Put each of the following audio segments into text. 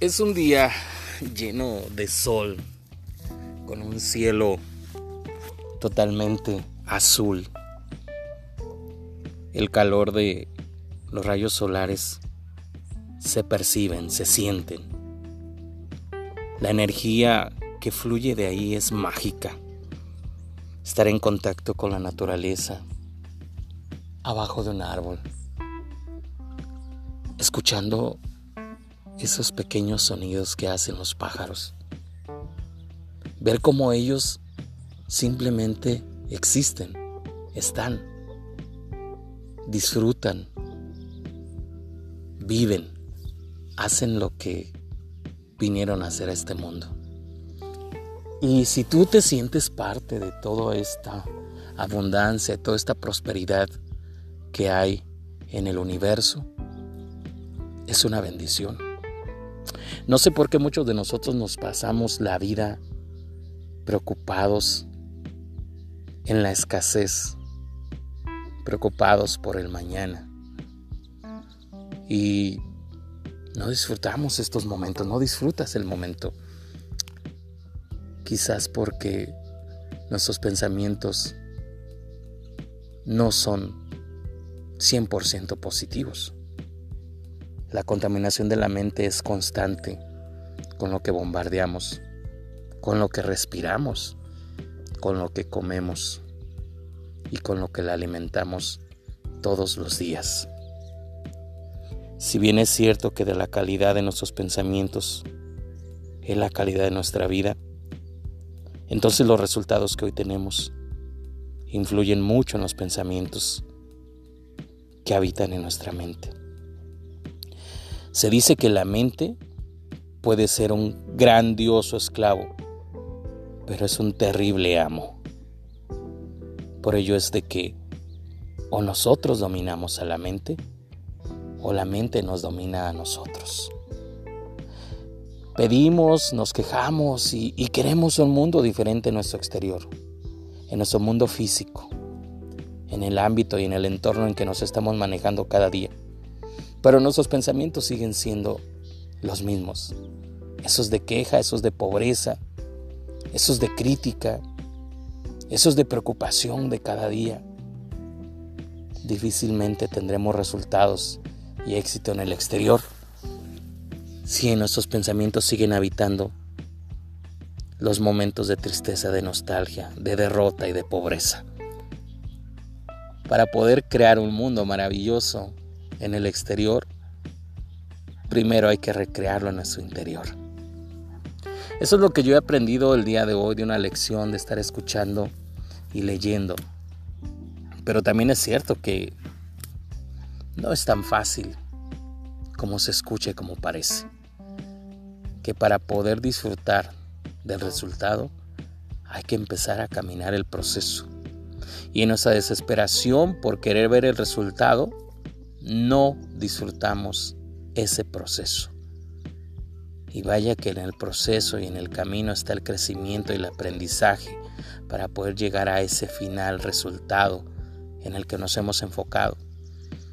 Es un día lleno de sol, con un cielo totalmente azul. El calor de los rayos solares se perciben, se sienten. La energía que fluye de ahí es mágica. Estar en contacto con la naturaleza, abajo de un árbol, escuchando esos pequeños sonidos que hacen los pájaros. Ver cómo ellos simplemente existen, están, disfrutan, viven, hacen lo que vinieron a hacer a este mundo. Y si tú te sientes parte de toda esta abundancia, toda esta prosperidad que hay en el universo, es una bendición. No sé por qué muchos de nosotros nos pasamos la vida preocupados en la escasez, preocupados por el mañana. Y no disfrutamos estos momentos, no disfrutas el momento. Quizás porque nuestros pensamientos no son 100% positivos. La contaminación de la mente es constante con lo que bombardeamos, con lo que respiramos, con lo que comemos y con lo que la alimentamos todos los días. Si bien es cierto que de la calidad de nuestros pensamientos es la calidad de nuestra vida, entonces los resultados que hoy tenemos influyen mucho en los pensamientos que habitan en nuestra mente. Se dice que la mente puede ser un grandioso esclavo, pero es un terrible amo. Por ello es de que o nosotros dominamos a la mente o la mente nos domina a nosotros. Pedimos, nos quejamos y, y, queremos un mundo diferente en nuestro exterior, en nuestro mundo físico, en el ámbito y en el entorno en que nos estamos manejando cada día. Pero nuestros pensamientos siguen siendo los mismos. Esos de queja, esos de pobreza, esos de crítica, esos de preocupación de cada día. Difícilmente tendremos resultados y éxito en el exterior si en nuestros pensamientos siguen habitando los momentos de tristeza, de nostalgia, de derrota y de pobreza. Para poder crear un mundo maravilloso en el exterior, primero hay que recrearlo en nuestro interior. Eso es lo que yo he aprendido el día de hoy de una lección de estar escuchando y leyendo. Pero también es cierto que no es tan fácil como se escucha y como parece. Que para poder disfrutar del resultado hay que empezar a caminar el proceso. Y en nuestra desesperación por querer ver el resultado, no disfrutamos ese proceso. Y vaya que en el proceso y en el camino está el crecimiento y el aprendizaje para poder llegar a ese final resultado en el que nos hemos enfocado.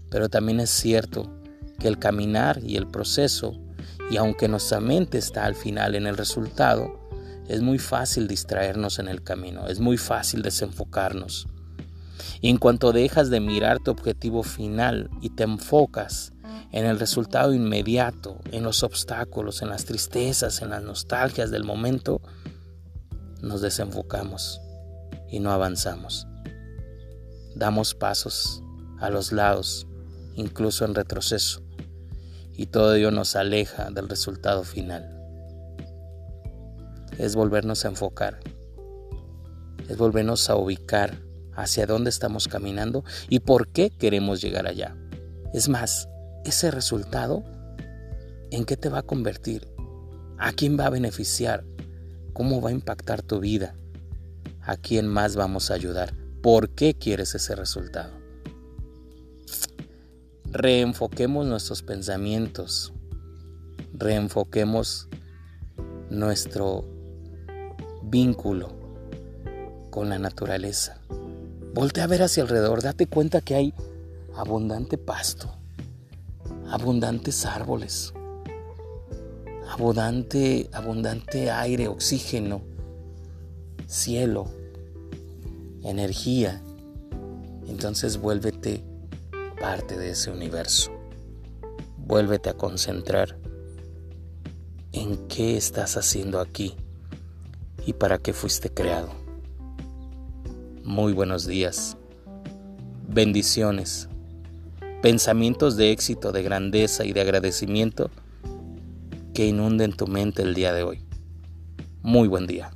Pero también es cierto que el caminar y el proceso, y aunque nuestra mente está al final en el resultado, es muy fácil distraernos en el camino, es muy fácil desenfocarnos. Y en cuanto dejas de mirar tu objetivo final y te enfocas en el resultado inmediato, en los obstáculos, en las tristezas, en las nostalgias del momento, nos desenfocamos y no avanzamos. Damos pasos a los lados, incluso en retroceso, y todo ello nos aleja del resultado final. Es volvernos a enfocar, es volvernos a ubicar hacia dónde estamos caminando y por qué queremos llegar allá. Es más, ese resultado, ¿en qué te va a convertir? ¿A quién va a beneficiar? ¿Cómo va a impactar tu vida? ¿A quién más vamos a ayudar? ¿Por qué quieres ese resultado? Reenfoquemos nuestros pensamientos. Reenfoquemos nuestro vínculo con la naturaleza. Voltea a ver hacia alrededor, date cuenta que hay abundante pasto, abundantes árboles, abundante, abundante aire, oxígeno, cielo, energía. Entonces vuélvete parte de ese universo. Vuélvete a concentrar en qué estás haciendo aquí y para qué fuiste creado. Muy buenos días. Bendiciones. Pensamientos de éxito, de grandeza y de agradecimiento que inunden tu mente el día de hoy. Muy buen día.